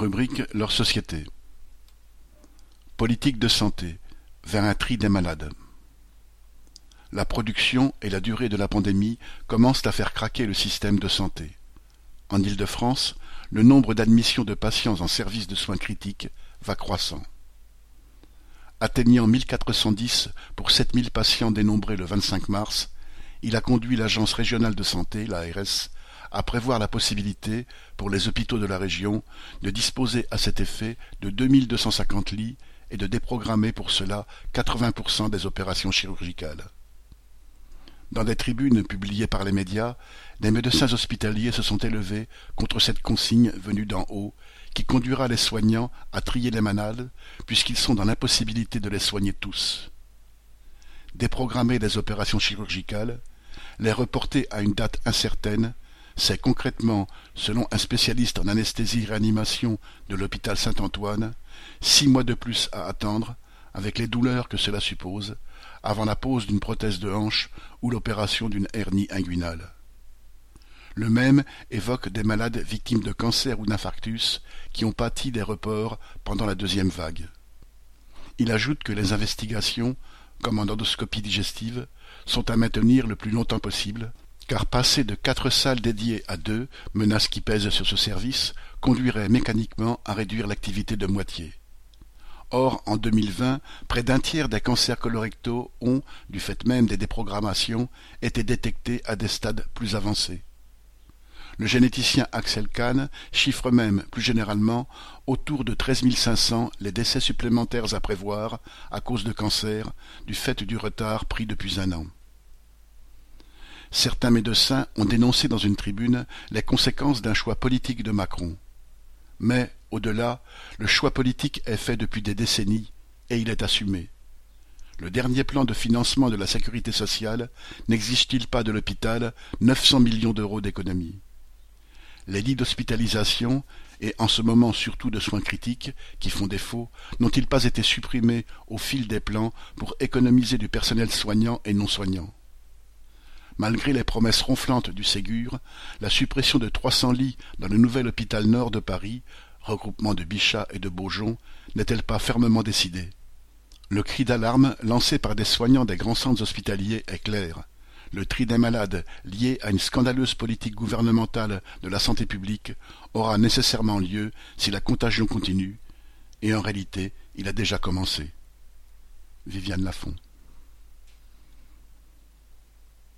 Rubrique Leur société. Politique de santé. Vers un tri des malades. La production et la durée de la pandémie commencent à faire craquer le système de santé. En Île-de-France, le nombre d'admissions de patients en service de soins critiques va croissant. Atteignant 1410 pour 7000 patients dénombrés le 25 mars, il a conduit l'Agence régionale de santé, l'ARS, à prévoir la possibilité, pour les hôpitaux de la région, de disposer à cet effet de 2250 lits et de déprogrammer pour cela 80% des opérations chirurgicales. Dans des tribunes publiées par les médias, des médecins hospitaliers se sont élevés contre cette consigne venue d'en haut, qui conduira les soignants à trier les malades, puisqu'ils sont dans l'impossibilité de les soigner tous. Déprogrammer des opérations chirurgicales, les reporter à une date incertaine, c'est concrètement, selon un spécialiste en anesthésie-réanimation de l'hôpital Saint-Antoine, six mois de plus à attendre, avec les douleurs que cela suppose, avant la pose d'une prothèse de hanche ou l'opération d'une hernie inguinale. Le même évoque des malades victimes de cancer ou d'infarctus qui ont pâti des reports pendant la deuxième vague. Il ajoute que les investigations, comme en endoscopie digestive, sont à maintenir le plus longtemps possible, car passer de quatre salles dédiées à deux, menace qui pèse sur ce service, conduirait mécaniquement à réduire l'activité de moitié. Or, en 2020, près d'un tiers des cancers colorectaux ont, du fait même des déprogrammations, été détectés à des stades plus avancés. Le généticien Axel Kahn chiffre même, plus généralement, autour de 13 500 les décès supplémentaires à prévoir à cause de cancer, du fait du retard pris depuis un an. Certains médecins ont dénoncé dans une tribune les conséquences d'un choix politique de Macron. Mais, au-delà, le choix politique est fait depuis des décennies et il est assumé. Le dernier plan de financement de la sécurité sociale n'exige-t-il pas de l'hôpital 900 millions d'euros d'économies? Les lits d'hospitalisation, et en ce moment surtout de soins critiques, qui font défaut, n'ont-ils pas été supprimés au fil des plans pour économiser du personnel soignant et non soignant Malgré les promesses ronflantes du Ségur, la suppression de 300 lits dans le nouvel hôpital nord de Paris, regroupement de Bichat et de Beaujon, n'est-elle pas fermement décidée? Le cri d'alarme lancé par des soignants des grands centres hospitaliers est clair. Le tri des malades lié à une scandaleuse politique gouvernementale de la santé publique aura nécessairement lieu si la contagion continue, et en réalité il a déjà commencé. Viviane Lafont